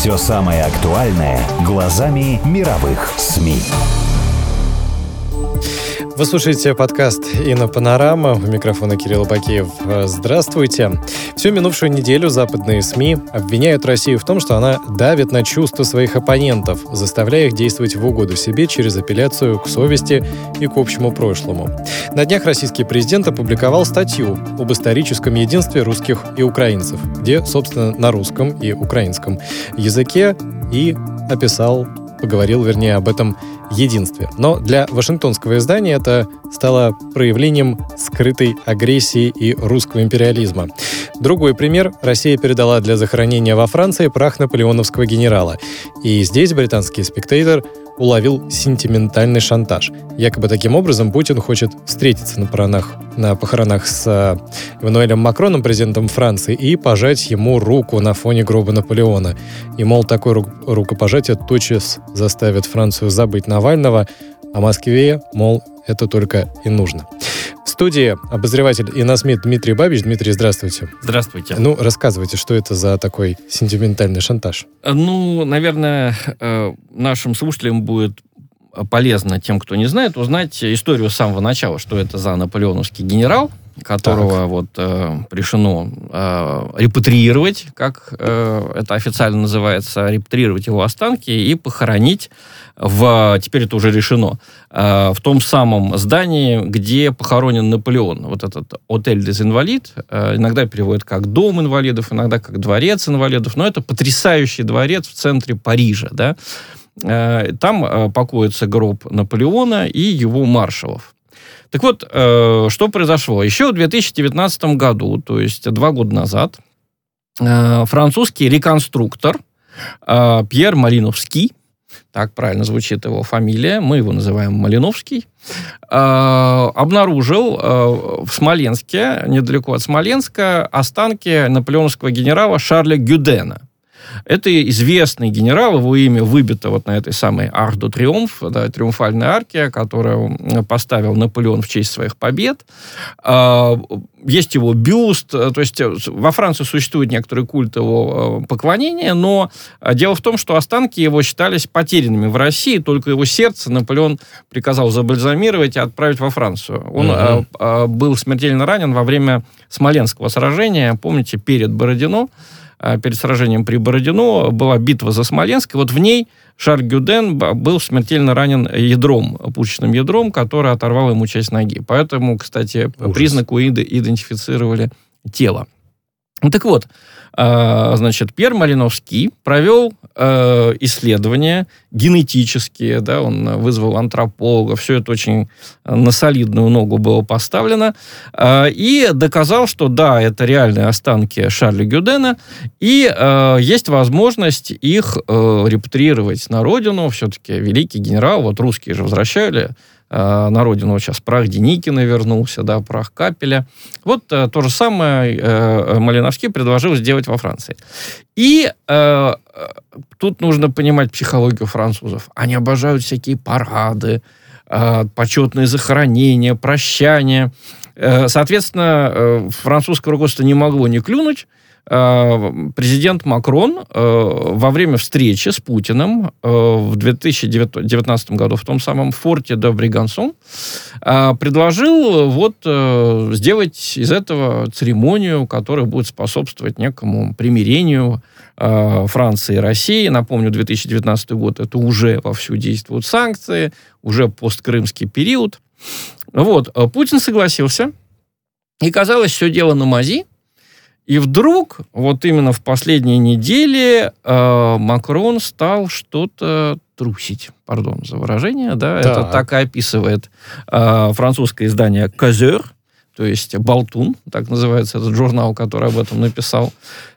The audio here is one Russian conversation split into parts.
Все самое актуальное глазами мировых СМИ. Вы слушаете подкаст «Инопанорама». У микрофона Кирилл Бакеев. Здравствуйте. Всю минувшую неделю западные СМИ обвиняют Россию в том, что она давит на чувства своих оппонентов, заставляя их действовать в угоду себе через апелляцию к совести и к общему прошлому. На днях российский президент опубликовал статью об историческом единстве русских и украинцев, где, собственно, на русском и украинском языке и описал поговорил, вернее, об этом единстве. Но для вашингтонского издания это стало проявлением скрытой агрессии и русского империализма. Другой пример. Россия передала для захоронения во Франции прах наполеоновского генерала. И здесь британский спектейтор уловил сентиментальный шантаж. Якобы таким образом Путин хочет встретиться на похоронах, на похоронах с э, Эммануэлем Макроном, президентом Франции, и пожать ему руку на фоне гроба Наполеона. И, мол, такое ру- рукопожатие тотчас заставит Францию забыть Навального, а Москве, мол, это только и нужно. Студии обозреватель ИНАСМИ Дмитрий Бабич. Дмитрий, здравствуйте. Здравствуйте. Ну, рассказывайте, что это за такой сентиментальный шантаж? Ну, наверное, э, нашим слушателям будет полезно тем, кто не знает, узнать историю с самого начала, что это за наполеоновский генерал, которого Так. вот э, решено э, репатриировать, как э, это официально называется, репатриировать его останки и похоронить в, теперь это уже решено, э, в том самом здании, где похоронен Наполеон. Вот этот отель des Инвалид, э, иногда переводят как дом инвалидов, иногда как дворец инвалидов, но это потрясающий дворец в центре Парижа, да. Э, Там э, покоится гроб Наполеона и его маршалов. Так вот, э, что произошло? Еще в 2019 году, то есть два года назад, э, французский реконструктор э, Пьер Малиновский, так правильно звучит его фамилия, мы его называем Малиновский, э, обнаружил э, в Смоленске, недалеко от Смоленска, останки наполеоновского генерала Шарля Гюдена. Это известный генерал, его имя выбито вот на этой самой Арх до Триумф, да, триумфальной арке, которую поставил Наполеон в честь своих побед. А, Есть его бюст, э, то есть э, во Франции существует некоторый культ его э, поклонения, но дело в том, что останки его считались потерянными в России, только его сердце Наполеон приказал забальзамировать и отправить во Францию. Он э, был смертельно ранен во время Смоленского сражения, помните, перед Бородино, перед сражением при Бородино была битва за Смоленск, и вот в ней Шарль Гюден был смертельно ранен ядром, пушечным ядром, которое оторвало ему часть ноги. Поэтому, кстати, Ужас. признаку идентифицировали тело. Ну, так вот, э, значит, Пьер Малиновский провел э, исследования генетические, да, он вызвал антрополога, все это очень э, на солидную ногу было поставлено, э, и доказал, что да, это реальные останки Шарля Гюдена, и есть возможность их репатриировать на родину, все-таки великий генерал, вот русские же возвращали на родину, сейчас прах Деникина вернулся, да, прах Капеля. Вот э, то же самое э, Малиновский предложил сделать во Франции. И э, э, тут нужно понимать психологию французов. Они обожают всякие парады, э, почетные захоронения, прощания. Э, соответственно, э, французское руководство не могло не клюнуть. Э, Президент Макрон э, во время встречи с Путиным э, в 2019 году в том самом форте де Бригансон предложил вот сделать из этого церемонию, которая будет способствовать некому примирению Франции и России. Напомню, 2019 год это уже вовсю действуют санкции, уже посткрымский период. Вот, Путин согласился, и казалось, все дело на мази. И вдруг, вот именно в последние недели, э, Макрон стал что-то трусить. Пардон за выражение, да, это Так. и описывает э, французское издание «Козер», то есть «Болтун», так называется этот журнал, который об этом написал.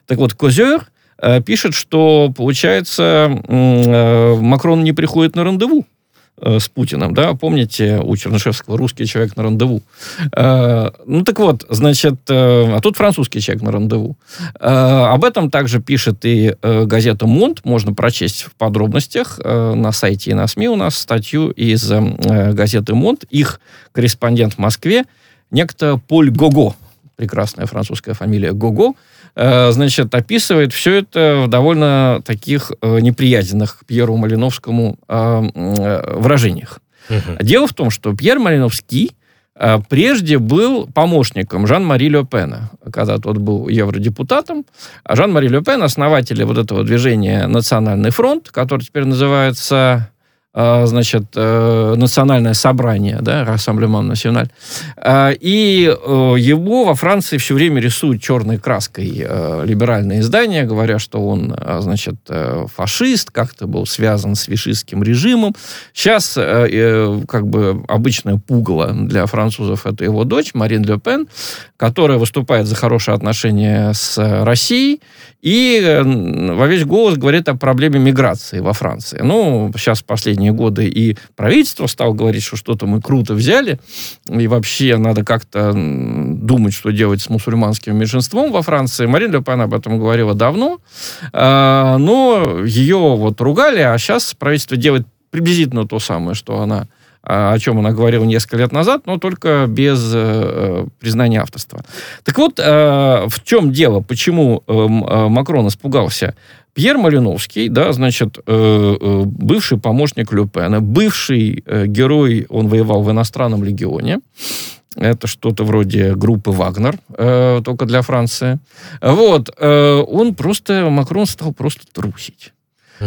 Так вот, «Козер» э, пишет, что, получается, э, Макрон не приходит на рандеву с Путиным, да, помните у Чернышевского русский человек на рандеву. Э, ну так вот, значит, э, а тут французский человек на рандеву. Э, об этом также пишет и э, газета «Монт», можно прочесть в подробностях э, на сайте и на СМИ у нас статью из э, газеты «Монт». Их корреспондент в Москве, некто Поль Гого, прекрасная французская фамилия Гого, э, значит, описывает все это в довольно таких э, неприязненных к Пьеру Малиновскому э, выражениях. Угу. Дело в том, что Пьер Малиновский прежде был помощником Жан-Мари Ле Пена, когда тот был евродепутатом. А Жан-Мари Ле Пен, основатель вот этого движения «Национальный фронт», который теперь называется значит, э, национальное собрание, да, Рассамблеман Националь. А, и э, его во Франции все время рисуют черной краской э, либеральные издания, говоря, что он, значит, фашист, как-то был связан с вишистским режимом. Сейчас, как бы, обычное пугало для французов это его дочь, Марин Ле Пен, которая выступает за хорошие отношения с Россией и во весь голос говорит о проблеме миграции во Франции. Ну, сейчас последние последние годы и правительство стало говорить, что что-то мы круто взяли, и вообще надо как-то думать, что делать с мусульманским меньшинством во Франции. Марин Ле Пен об этом говорила давно, а, но ее вот ругали, а сейчас правительство делает приблизительно то самое, что она а, о чем она говорила несколько лет назад, но только без э, признания авторства. Так вот, э, в чем дело, почему э, э Макрон испугался? Пьер Малиновский, да, значит, э, э, бывший помощник Люпена, бывший э, герой, он воевал в иностранном легионе, это что-то вроде группы «Вагнер», только для Франции. Вот, он просто, Макрон стал просто трусить.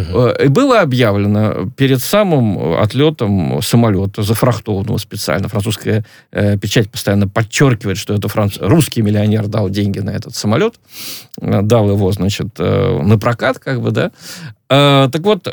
Угу. Было объявлено перед самым отлетом самолета, зафрахтованного специально, французская э, печать постоянно подчеркивает, что это франц... русский миллионер дал деньги на этот самолет, э, дал его, значит, э, на прокат, как бы, да. Э, так вот,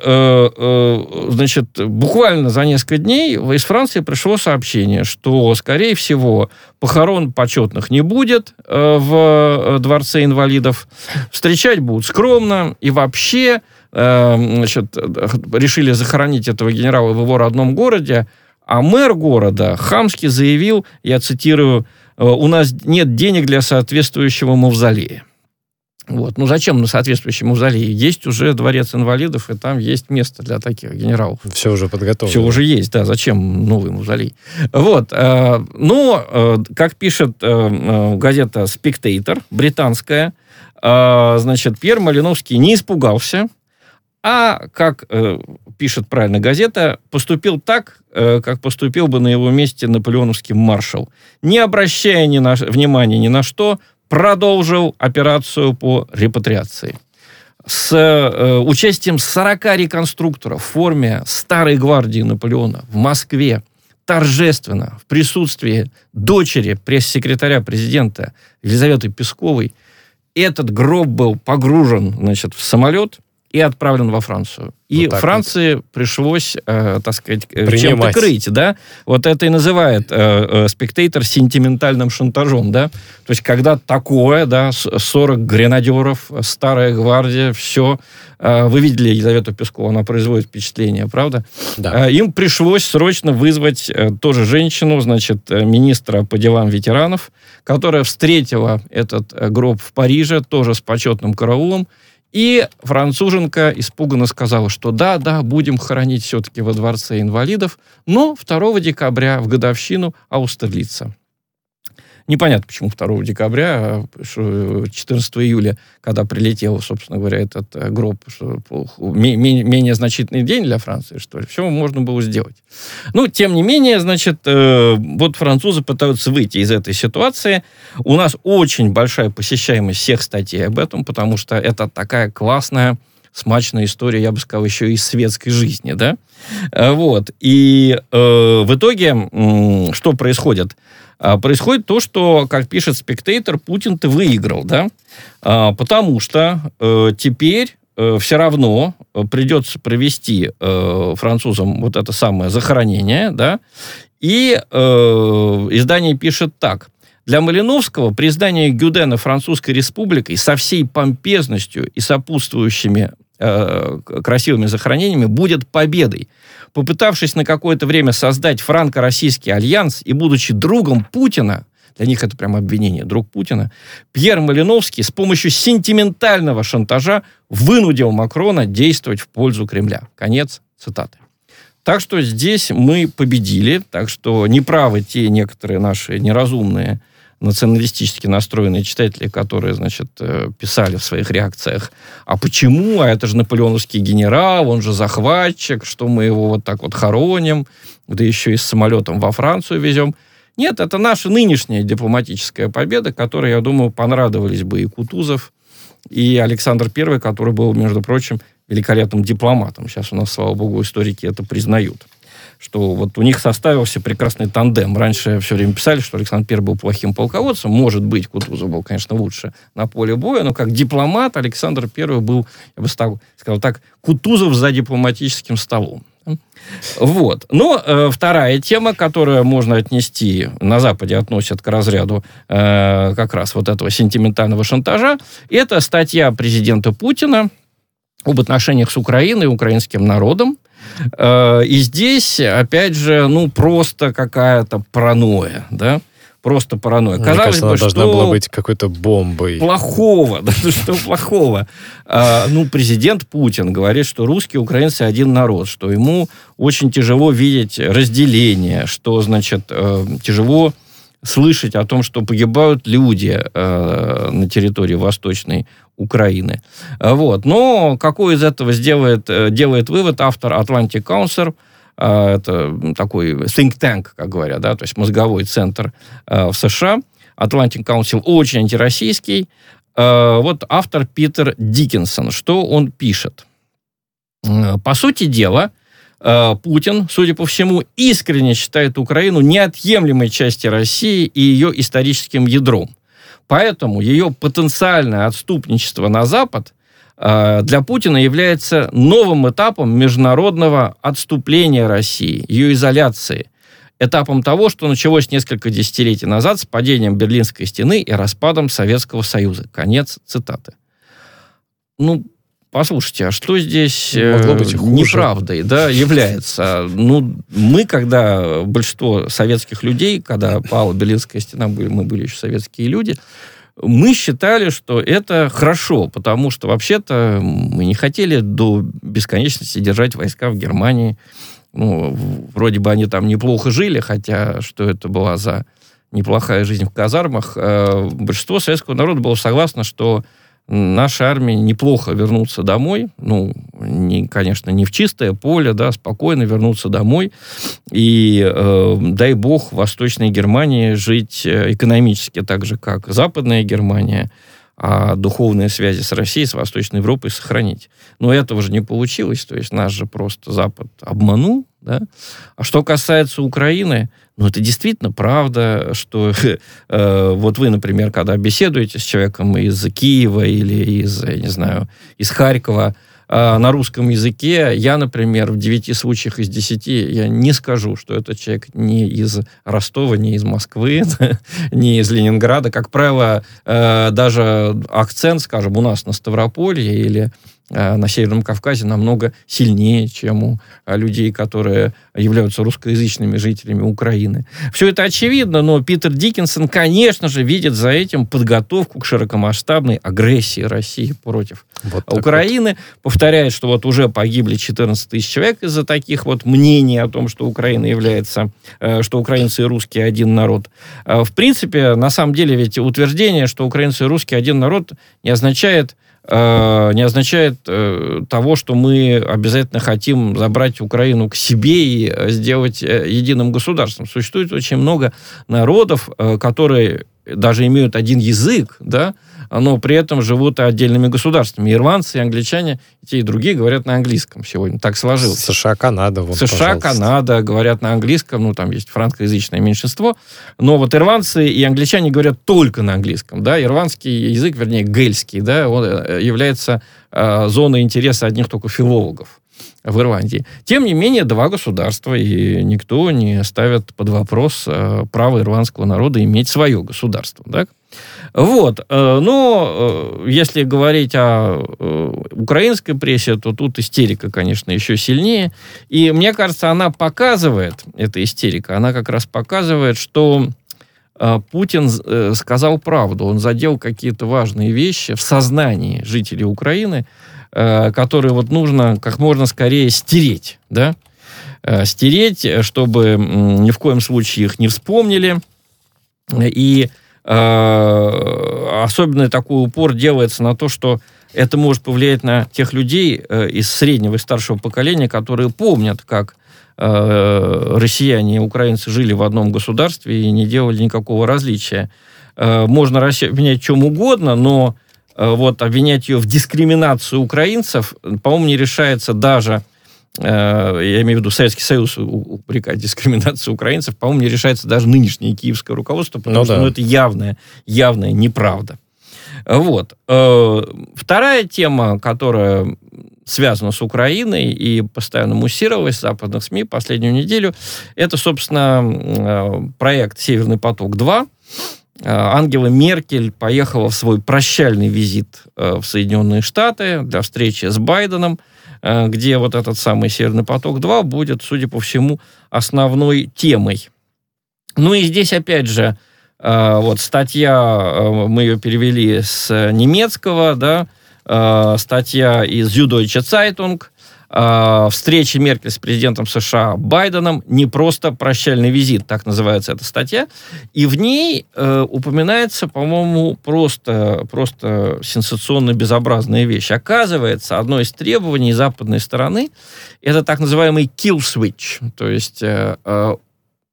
значит, буквально за несколько дней из Франции пришло сообщение, что, скорее всего, похорон почетных не будет в Дворце инвалидов, встречать будут скромно, и вообще значит, решили захоронить этого генерала в его родном городе, а мэр города хамски заявил, я цитирую, «Э, у нас нет денег для соответствующего мавзолея. Вот. Ну, зачем на соответствующем мавзолее? Есть уже дворец инвалидов, и там есть место для таких генералов. Все уже подготовлено. Все уже есть, да. Зачем новый мавзолей? Вот. Э, но, э, как пишет газета «Спектейтор», британская, значит, Пьер Малиновский не испугался, а, как э, пишет правильно газета, поступил так, э, как поступил бы на его месте наполеоновский маршал. Не обращая ни на, внимания ни на что, продолжил операцию по репатриации. С э, участием 40 реконструкторов в форме старой гвардии Наполеона в Москве торжественно в присутствии дочери пресс-секретаря президента Елизаветы Песковой этот гроб был погружен значит, в самолет, и отправлен во Францию. И вот Франции вот. пришлось, э, так сказать, э, чем-то крыть, да. Вот это и называет э, э, спектатор сентиментальным шантажом, да. То есть, когда такое, да, 40 гренадеров, старая гвардия, все. Э, вы видели Елизавету Пескову, она производит впечатление, правда? Да. Э, им пришлось срочно вызвать э, тоже женщину, значит, э, министра по делам ветеранов, которая встретила этот э, гроб в Париже, тоже с почетным караулом, и француженка испуганно сказала, что да, да, будем хоронить все-таки во дворце инвалидов, но 2 декабря в годовщину Аустерлица. Непонятно, почему 2 декабря, 14 а июля, когда прилетел, собственно говоря, этот э, гроб, менее значительный день для Франции, что ли. Все можно было сделать. Ну, тем не менее, значит, э, вот французы пытаются выйти из этой ситуации. У нас очень большая посещаемость всех статей об этом, потому что это такая классная смачная история, я бы сказал, еще из светской жизни, да, э, вот, и э, в итоге э, что происходит? А, происходит то, что, как пишет спектатор, Путин-то выиграл, да, а, потому что э, теперь э, все равно придется провести э, французам вот это самое захоронение, да, и э, издание пишет так. Для Малиновского признание Гюдена Французской Республикой со всей помпезностью и сопутствующими э, красивыми захоронениями, будет победой. Попытавшись на какое-то время создать франко-российский альянс и будучи другом Путина, для них это прям обвинение, друг Путина, Пьер Малиновский с помощью сентиментального шантажа вынудил Макрона действовать в пользу Кремля. Конец цитаты. Так что здесь мы победили, так что неправы те некоторые наши неразумные националистически настроенные читатели, которые, значит, э, писали в своих реакциях, а почему, а это же наполеоновский генерал, он же захватчик, что мы его вот так вот хороним, да еще и с самолетом во Францию везем. Нет, это наша нынешняя дипломатическая победа, которой, я думаю, понравились бы и Кутузов, и Александр I, который был, между прочим, великолепным дипломатом. Сейчас у нас, слава богу, историки это признают что вот у них составился прекрасный тандем. Раньше все время писали, что Александр I был плохим полководцем. Может быть, Кутузов был, конечно, лучше на поле боя, но как дипломат Александр I был, я бы сказал так, Кутузов за дипломатическим столом. Вот. Но э, вторая тема, которую можно отнести, на Западе относят к разряду э, как раз вот этого сентиментального шантажа, это статья президента Путина об отношениях с Украиной и украинским народом. Э, и здесь, опять же, ну, просто какая-то паранойя, да, просто паранойя. Мне Казалось кажется, бы, она что должна была быть какой-то бомбой. Плохого, да, ну, что плохого. А, ну, президент Путин говорит, что русские и украинцы один народ, что ему очень тяжело видеть разделение, что, значит, э, тяжело слышать о том, что погибают люди э, на территории Восточной Украины. Вот. Но какой из этого сделает, э, делает вывод автор Atlantic Council, э, это такой think tank, как говорят, да, то есть мозговой центр э, в США. Atlantic Council очень антироссийский. Э, вот автор Питер Диккенсон, что он пишет? Э, по сути дела, Э, Путин, судя по всему, искренне считает Украину неотъемлемой частью России и ее историческим ядром. Поэтому ее потенциальное отступничество на Запад э, для Путина является новым этапом международного отступления России, ее изоляции, этапом того, что началось несколько десятилетий назад с падением Берлинской стены и распадом Советского Союза. Конец цитаты. Ну, Послушайте, а что здесь Могло быть хуже. неправдой да, является? Ну, мы, когда большинство советских людей, когда пала Берлинская стена, были, мы были еще советские люди, мы считали, что это хорошо, потому что вообще-то мы не хотели до бесконечности держать войска в Германии. Ну, вроде бы они там неплохо жили, хотя что это была за неплохая жизнь в казармах. Э, большинство советского народа было согласно, что нашей армии неплохо вернуться домой, ну, не, конечно, не в чистое поле, да, спокойно вернуться домой, и, э, дай бог, Восточной Германии жить э, экономически так же, как Западная Германия, а духовные связи с Россией, с Восточной Европой сохранить. Но этого же не получилось, то есть нас же просто Запад обманул, да? А что касается Украины, ну, это действительно правда, что э, вот вы, например, когда беседуете с человеком из Киева или из, я не знаю, из Харькова, э, на русском языке, я, например, в девяти случаях из десяти я не скажу, что этот человек не из Ростова, не из Москвы, не из Ленинграда. Как правило, э, даже акцент, скажем, у нас на Ставрополье или на Северном Кавказе намного сильнее, чем у э, людей, которые являются русскоязычными жителями Украины. Все это очевидно, но Питер Диккенсон, конечно же, видит за этим подготовку к широкомасштабной агрессии России против вот Украины. Вот. Повторяет, что вот уже погибли 14 тысяч человек из-за таких вот мнений о том, что Украина является, э, что украинцы и русские один народ. В принципе, на самом деле ведь утверждение, что украинцы и русские один народ не означает Э, не означает э, того, что мы обязательно хотим забрать Украину к себе и э, сделать единым государством. Существует очень много народов, которые даже имеют один язык, да, но при этом живут отдельными государствами. Ирландцы и англичане, и те и другие говорят на английском сегодня. Так сложилось. США, Канада. Вот, США, пожалуйста. Канада говорят на английском, ну, там есть франкоязычное меньшинство, но вот ирландцы и англичане говорят только на английском, да, ирландский язык, вернее, гельский, да, он э, является э, зоной интереса одних только филологов. В Ирландии. Тем не менее, два государства, и никто не ставит под вопрос э, право ирландского народа иметь свое государство. Так? Вот. э, Но э, если говорить о э, украинской прессе, то тут истерика, конечно, еще сильнее. И мне кажется, она показывает, эта истерика, она как раз показывает, что Путин сказал правду. Он задел какие-то важные вещи в сознании жителей Украины, э, которые вот нужно как можно скорее стереть, да? Э, Стереть, чтобы м, ни в коем случае их не вспомнили. И э, особенно такой упор делается на то, что это может повлиять на тех людей э, из среднего и старшего поколения, которые помнят, как э, россияне и украинцы жили в одном государстве и не делали никакого различия. Э, можно в чем угодно, но э, вот обвинять ее в дискриминацию украинцев, по-моему, не решается даже э, я имею в виду Советский Союз упрекать в дискриминации украинцев, по-моему, не решается даже нынешнее киевское руководство, потому Ну что да. ну, это явная, явная неправда. Вот. Э, Вторая тема, которая связана с Украиной и постоянно муссировалась в западных СМИ последнюю неделю, это, собственно, э, проект «Северный поток-2». Э, Ангела Меркель поехала в свой прощальный визит э, в Соединенные Штаты для встречи с Байденом, э, где вот этот самый «Северный поток-2» будет, судя по всему, основной темой. Ну и здесь, опять же, вот статья, мы ее перевели с немецкого, да, статья из Süddeutsche Zeitung, э, встреча Меркель с президентом США Байденом не просто прощальный визит, так называется эта статья, и в ней э, упоминается, по-моему, просто, просто сенсационно безобразная вещь. Оказывается, одно из требований западной стороны это так называемый kill switch, то есть э, э,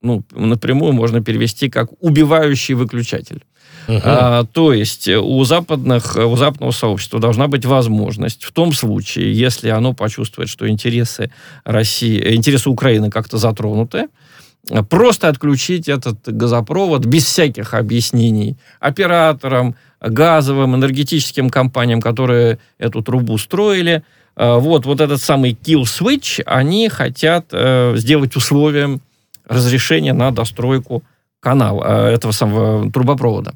ну, напрямую можно перевести как убивающий выключатель. Мгм. А, то есть э, у, западных, э, у западного сообщества должна быть возможность в том случае, если оно почувствует, что интересы России, э, интересы Украины как-то затронуты, просто отключить этот газопровод без всяких объяснений операторам, газовым, энергетическим компаниям, которые эту трубу строили. Э, Вот, вот этот самый kill switch они хотят э, сделать условием разрешения на достройку канала, э, этого самого трубопровода.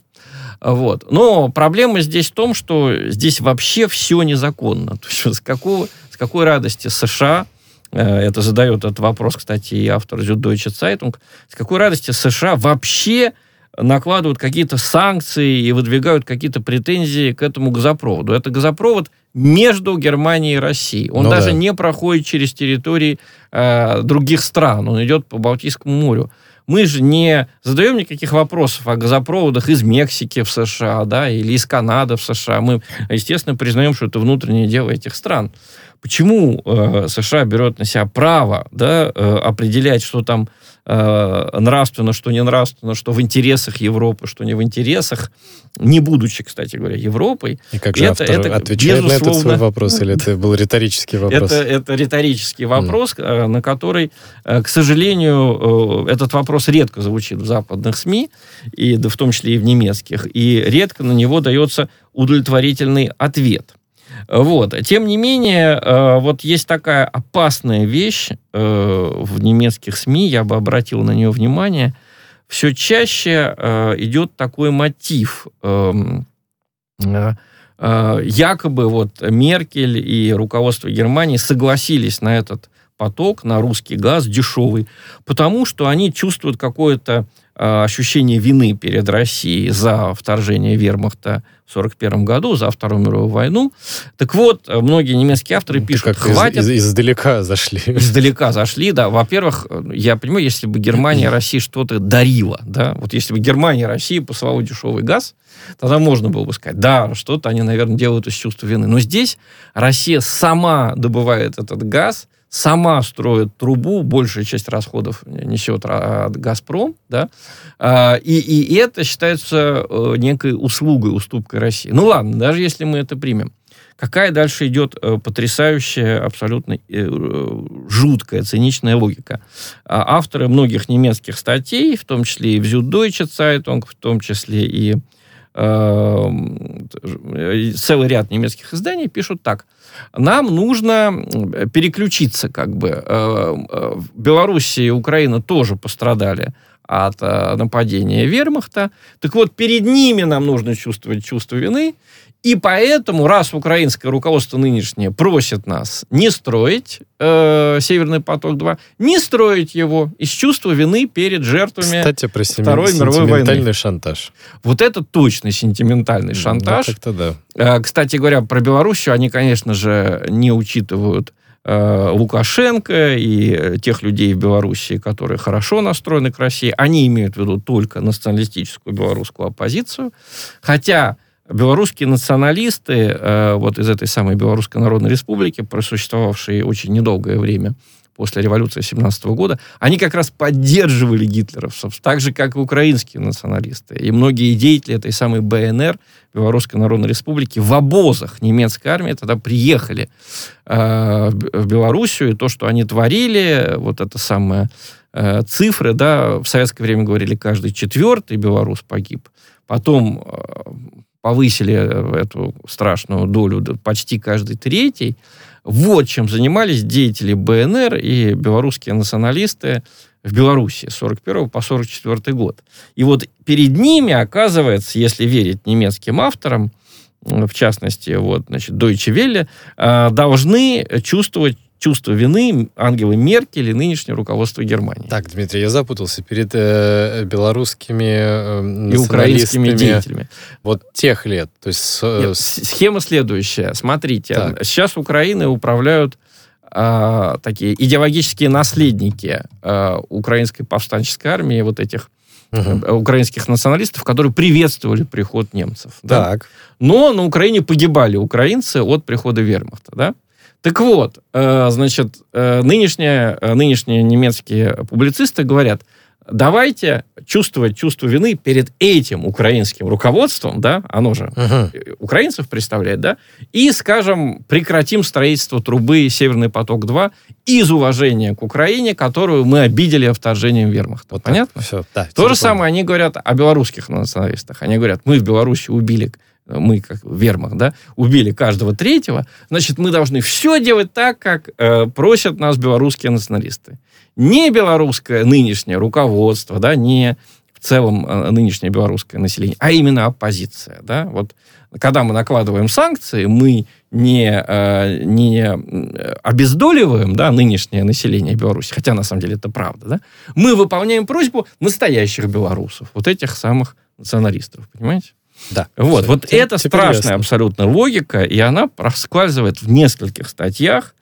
Вот. Но проблема здесь в том, что здесь вообще все незаконно. То есть с, какого, с какой радости США, э, это задает этот вопрос, кстати, и автор Süddeutsche Zeitung, с какой радости США вообще накладывают какие-то санкции и выдвигают какие-то претензии к этому газопроводу. Это газопровод между Германией и Россией. Он Ну даже да. не проходит через территории э, других стран. Он идет по Балтийскому морю. Мы же не задаем никаких вопросов о газопроводах из Мексики в США, да, или из Канады в США. Мы, естественно, признаем, что это внутреннее дело этих стран. Почему э, США берет на себя право да, э, определять, что там э, нравственно, что не нравственно, что в интересах Европы, что не в интересах, не будучи, кстати говоря, Европой. И как же это- автор это, отвечает на этот свой вопрос, или это был риторический вопрос? Это, это риторический вопрос, э, на который, э, к сожалению, э, этот вопрос редко звучит в западных СМИ, и, да, в том числе и в немецких, и редко на него дается удовлетворительный ответ. Вот. Тем не менее, э, вот есть такая опасная вещь э, в немецких СМИ, я бы обратил на нее внимание, все чаще э, идет такой мотив. эм, якобы вот Меркель и руководство Германии согласились на этот поток, на русский газ дешевый, потому что они чувствуют какое-то э, ощущение вины перед Россией за вторжение вермахта в 1941 году, за Вторую мировую войну. Так вот, многие немецкие авторы пишут, как из- хватит из- издалека зашли. издалека зашли, да. Во-первых, я понимаю, если бы Германия России что-то дарила, да, вот если бы Германия России посылала дешевый газ, тогда можно было бы сказать, да, что-то они, наверное, делают из чувства вины. Но здесь Россия сама добывает этот газ, сама строит трубу, большая часть расходов несет «Газпром», да, А, и, и это считается э, некой услугой, уступкой России. Ну ладно, даже если мы это примем. Какая дальше идет э, потрясающая, абсолютно э, жуткая, циничная логика? А Авторы многих немецких статей, в том числе и в Süddeutsche Zeitung, в том числе и целый ряд немецких изданий пишут так. Нам нужно переключиться, как бы. Э, э, Белоруссия и Украина тоже пострадали от нападения вермахта. Так вот, перед ними нам нужно чувствовать чувство вины, и поэтому, раз украинское руководство нынешнее просит нас не строить э, Северный поток-2, не строить его из чувства вины перед жертвами Кстати, про Второй мировой войны. шантаж. Вот это точно сентиментальный шантаж. Ну, как-то да. Э, кстати говоря, про Белоруссию они, конечно же, не учитывают э, Лукашенко и э, тех людей в Белоруссии, которые хорошо настроены к России. Они имеют в виду только националистическую белорусскую оппозицию. Хотя белорусские националисты э, вот из этой самой Белорусской Народной Республики, просуществовавшие очень недолгое время после революции 17 года, они как раз поддерживали гитлеровцев, так же, как и украинские националисты. И многие деятели этой самой БНР, Белорусской Народной Республики, в обозах немецкой армии тогда приехали э, в Белоруссию, и то, что они творили, вот это самое э, цифры, да, в советское время говорили, каждый четвертый белорус погиб. Потом э, повысили э, эту страшную долю почти каждый третий. Вот чем занимались деятели БНР и белорусские националисты в Беларуси с 41 по 44 год. И вот перед ними, оказывается, если верить немецким авторам, в частности, вот, значит, Deutsche Welle, э, должны чувствовать чувство вины Ангелы Меркель и нынешнее руководство Германии. Так, Дмитрий, я запутался перед э, белорусскими э, и украинскими деятелями. Вот тех лет. То есть, э, Нет, схема следующая. Смотрите, так. сейчас Украиной управляют э, такие идеологические наследники э, украинской повстанческой армии, вот этих угу. украинских националистов, которые приветствовали приход немцев. Так. Да? Но на Украине погибали украинцы от прихода вермахта. Да? Так вот, э, значит, э, нынешние, э, нынешние немецкие публицисты говорят, давайте чувствовать чувство вины перед этим украинским руководством, да, оно же uh украинцев представляет, да, и, скажем, прекратим строительство трубы «Северный поток-2» из уважения к Украине, которую мы обидели вторжением вермахта. Вот Понятно? Все, да. То же самое они говорят о белорусских националистах. Они говорят, мы в Беларуси убили мы, как вермах, да, убили каждого третьего, значит, мы должны все делать так, как э, просят нас белорусские националисты. Не белорусское нынешнее руководство, да, не в целом э, нынешнее белорусское население, а именно оппозиция, да, вот когда мы накладываем санкции, мы не, э, не обездоливаем да, нынешнее население Беларуси, хотя на самом деле это правда, да, мы выполняем просьбу настоящих белорусов, вот этих самых националистов, понимаете? Да. Вот, вот это, это страшная ясно. абсолютно логика, и она проскальзывает в нескольких статьях,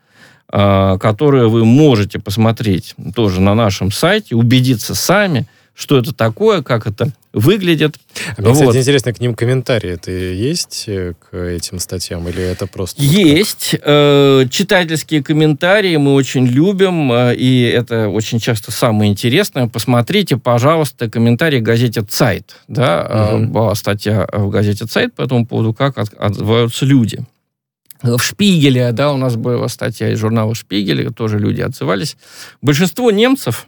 а, которые вы можете посмотреть тоже на нашем сайте, убедиться сами, что это такое, как это выглядит. А мне, вот. кстати, интересно, к ним комментарии это есть э, к этим статьям, или это просто... Есть. Э, читательские комментарии мы очень любим, э, и это очень часто самое интересное. Посмотрите, пожалуйста, комментарии в газете «Цайт». Да? Угу. Была статья в газете «Цайт» по этому поводу, как отзываются люди. В Шпигеле, да, у нас была статья из журнала Шпигеля, тоже люди отзывались. Большинство немцев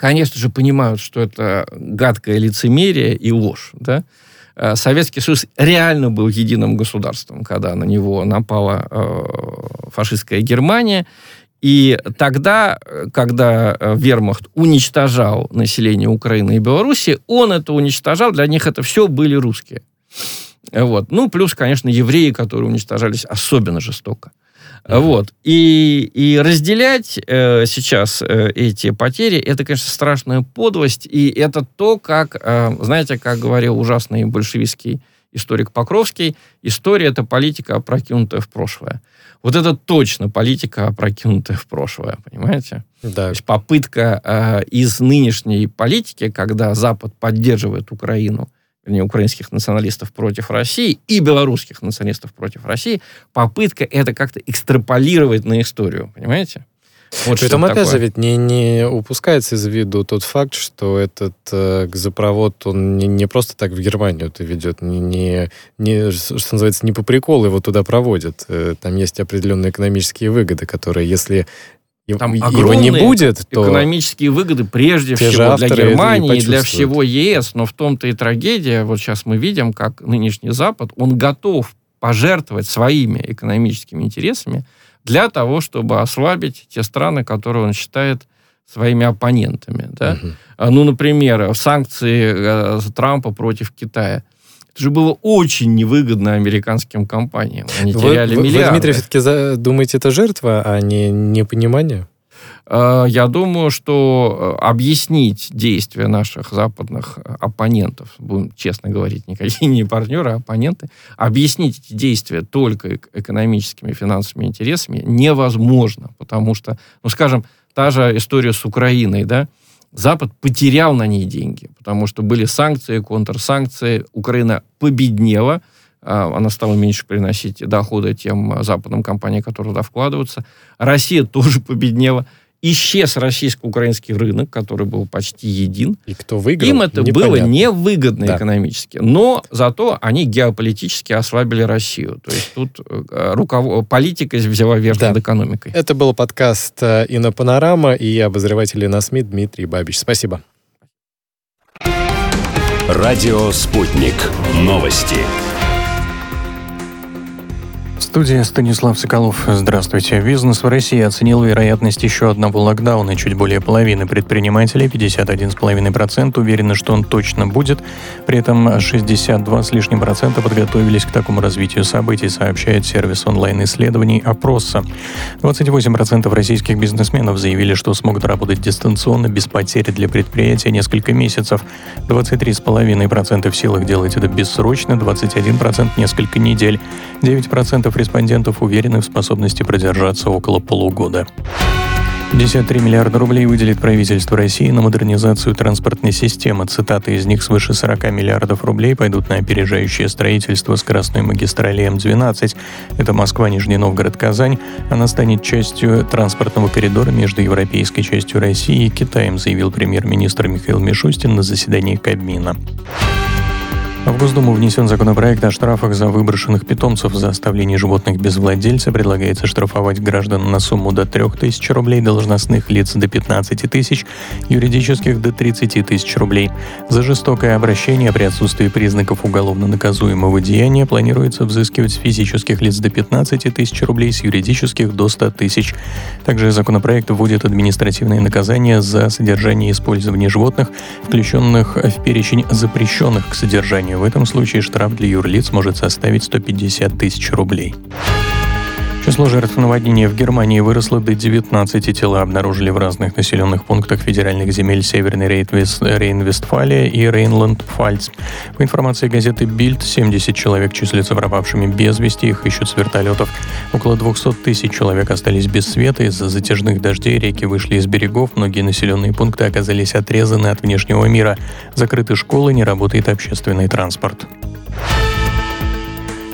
конечно же, понимают, что это гадкое лицемерие и ложь. Да? Э, Советский Союз реально был единым государством, когда на него напала э, фашистская Германия. И тогда, когда э, вермахт уничтожал население Украины и Беларуси, он это уничтожал, для них это все были русские. Вот. Ну, плюс, конечно, евреи, которые уничтожались особенно жестоко. Вот. И, и разделять э, сейчас э, эти потери, это, конечно, страшная подлость, и это то, как, э, знаете, как говорил ужасный большевистский историк Покровский, история — это политика, опрокинутая в прошлое. Вот это точно политика, опрокинутая в прошлое, понимаете? Да. То есть попытка э, из нынешней политики, когда Запад поддерживает Украину, вернее, украинских националистов против России и белорусских националистов против России, попытка это как-то экстраполировать на историю, понимаете? Вот Притом, опять такое. же, ведь не, не упускается из виду тот факт, что этот э, газопровод, он не, не просто так в Германию это ведет, не, не, не, что называется, не по приколу его туда проводят. Э, там есть определенные экономические выгоды, которые, если и- Там его не будет, то экономические выгоды прежде всего для Германии и для всего ЕС, но в том-то и трагедия. Вот сейчас мы видим, как нынешний Запад, он готов пожертвовать своими экономическими интересами для того, чтобы ослабить те страны, которые он считает своими оппонентами. Да? А, Ну, например, санкции э, Трампа против Китая. Это же было очень невыгодно американским компаниям. Они Вы, теряли вы- вы, миллиарды. Дмитрий, все-таки думаете, это жертва, а не непонимание? Э, Я думаю, что э, объяснить действия наших западных э, оппонентов, будем честно говорить, никакие не партнеры, а оппоненты, объяснить эти действия только эк- экономическими, финансовыми интересами невозможно, потому что, ну, скажем, та же история с Украиной, да, Запад потерял на ней деньги, потому что были санкции, контрсанкции, Украина победнела, а, она стала меньше приносить доходы тем а, западным компаниям, которые туда вкладываются. Россия тоже победнела. Исчез российско-украинский рынок, который был почти един. И кто выиграл? Им это было непонятно. невыгодно Да. экономически. Но зато они геополитически ослабили Россию. То есть тут э, руково- политика взяла верх Да. над экономикой. Это был подкаст э, «Инопанорама» и обозреватель «Иносми» Дмитрий Бабич. Спасибо. Радио «Спутник». Новости. В студии Станислав Соколов. Здравствуйте. Бизнес в России оценил вероятность еще одного локдауна. Чуть более половины предпринимателей, 51,5%, уверены, что он точно будет. При этом 62 с лишним процента подготовились к такому развитию событий, сообщает сервис онлайн-исследований «Опроса». 28% российских бизнесменов заявили, что смогут работать дистанционно без потери для предприятия несколько месяцев. 23,5% в силах делать это бессрочно, 21% несколько недель. 9% респондентов уверены в способности продержаться около полугода. 53 миллиарда рублей выделит правительство России на модернизацию транспортной системы. Цитаты из них свыше 40 миллиардов рублей пойдут на опережающее строительство скоростной магистрали М-12. Это Москва, Нижний Новгород, Казань. Она станет частью транспортного коридора между европейской частью России и Китаем, заявил премьер-министр Михаил Мишустин на заседании Кабмина. В Госдуму внесен законопроект о штрафах за выброшенных питомцев. За оставление животных без владельца предлагается штрафовать граждан на сумму до 3 тысяч рублей, должностных лиц до 15 тысяч, юридических до 30 тысяч рублей. За жестокое обращение при отсутствии признаков уголовно наказуемого деяния планируется взыскивать с физических лиц до 15 тысяч рублей, с юридических до 100 тысяч. Также законопроект вводит административные наказания за содержание и использование животных, включенных в перечень запрещенных к содержанию. В этом случае штраф для юрлиц может составить 150 тысяч рублей. Число жертв наводнения в Германии выросло до 19. Тела обнаружили в разных населенных пунктах федеральных земель Северной Рейнвес- Рейн-Вестфалия и Рейнланд-Пфальц. По информации газеты «Бильд», 70 человек числятся пропавшими без вести, их ищут с вертолетов. Около 200 тысяч человек остались без света. Из-за затяжных дождей реки вышли из берегов, многие населенные пункты оказались отрезаны от внешнего мира. Закрыты школы, не работает общественный транспорт.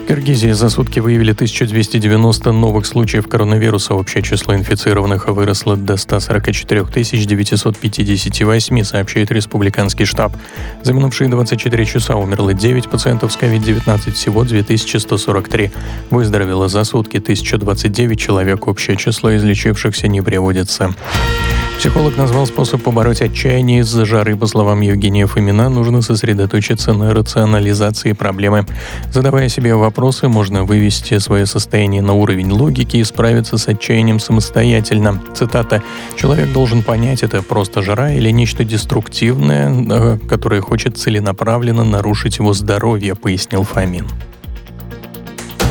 В Киргизии за сутки выявили 1290 новых случаев коронавируса. Общее число инфицированных выросло до 144 958, сообщает республиканский штаб. За минувшие 24 часа умерло 9 пациентов с COVID-19, всего 2143. Выздоровело за сутки 1029 человек. Общее число излечившихся не приводится. Психолог назвал способ побороть отчаяние из-за жары. По словам Евгения Фомина, нужно сосредоточиться на рационализации проблемы. Задавая себе вопросы, можно вывести свое состояние на уровень логики и справиться с отчаянием самостоятельно. Цитата. «Человек должен понять, это просто жара или нечто деструктивное, э, которое хочет целенаправленно нарушить его здоровье», пояснил Фомин.